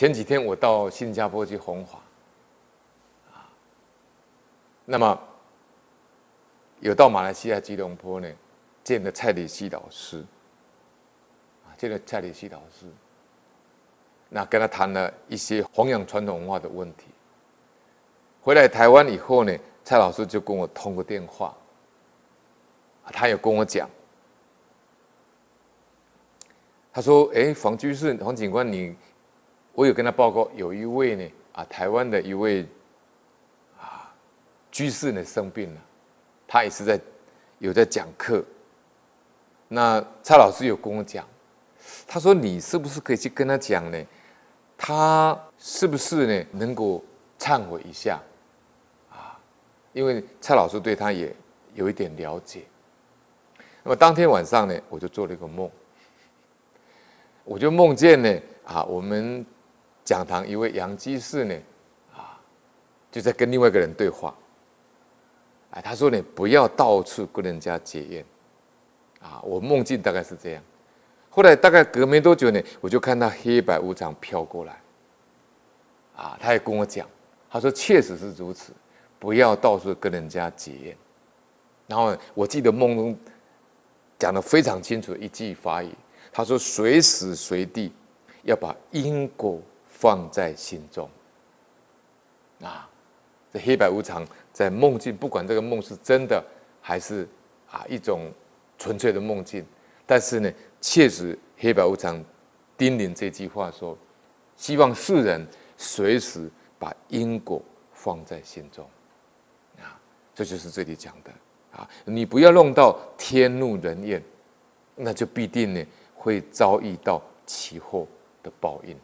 前几天我到新加坡去弘法，啊，那么有到马来西亚吉隆坡呢，见了蔡礼西老师，啊，见了蔡礼西老师，那跟他谈了一些弘扬传统文化的问题。回来台湾以后呢，蔡老师就跟我通个电话，他有跟我讲，他说：“哎，黄居士、黄警官，你。”我有跟他报告，有一位呢啊，台湾的一位啊居士呢生病了，他也是在有在讲课。那蔡老师有跟我讲，他说你是不是可以去跟他讲呢？他是不是呢能够忏悔一下啊？因为蔡老师对他也有一点了解。那么当天晚上呢，我就做了一个梦，我就梦见呢啊我们。讲堂一位杨居士呢，啊，就在跟另外一个人对话。哎，他说：“你不要到处跟人家结怨。”啊，我梦境大概是这样。后来大概隔没多久呢，我就看到黑白无常飘过来。啊，他也跟我讲，他说：“确实是如此，不要到处跟人家结怨。”然后我记得梦中讲得非常清楚一句法语，他说：“随时随地要把因果。”放在心中，啊，这黑白无常在梦境，不管这个梦是真的还是啊一种纯粹的梦境，但是呢，确实黑白无常叮咛这句话说，希望世人随时把因果放在心中，啊，这就是这里讲的。啊，你不要弄到天怒人怨，那就必定呢会遭遇到其祸的报应。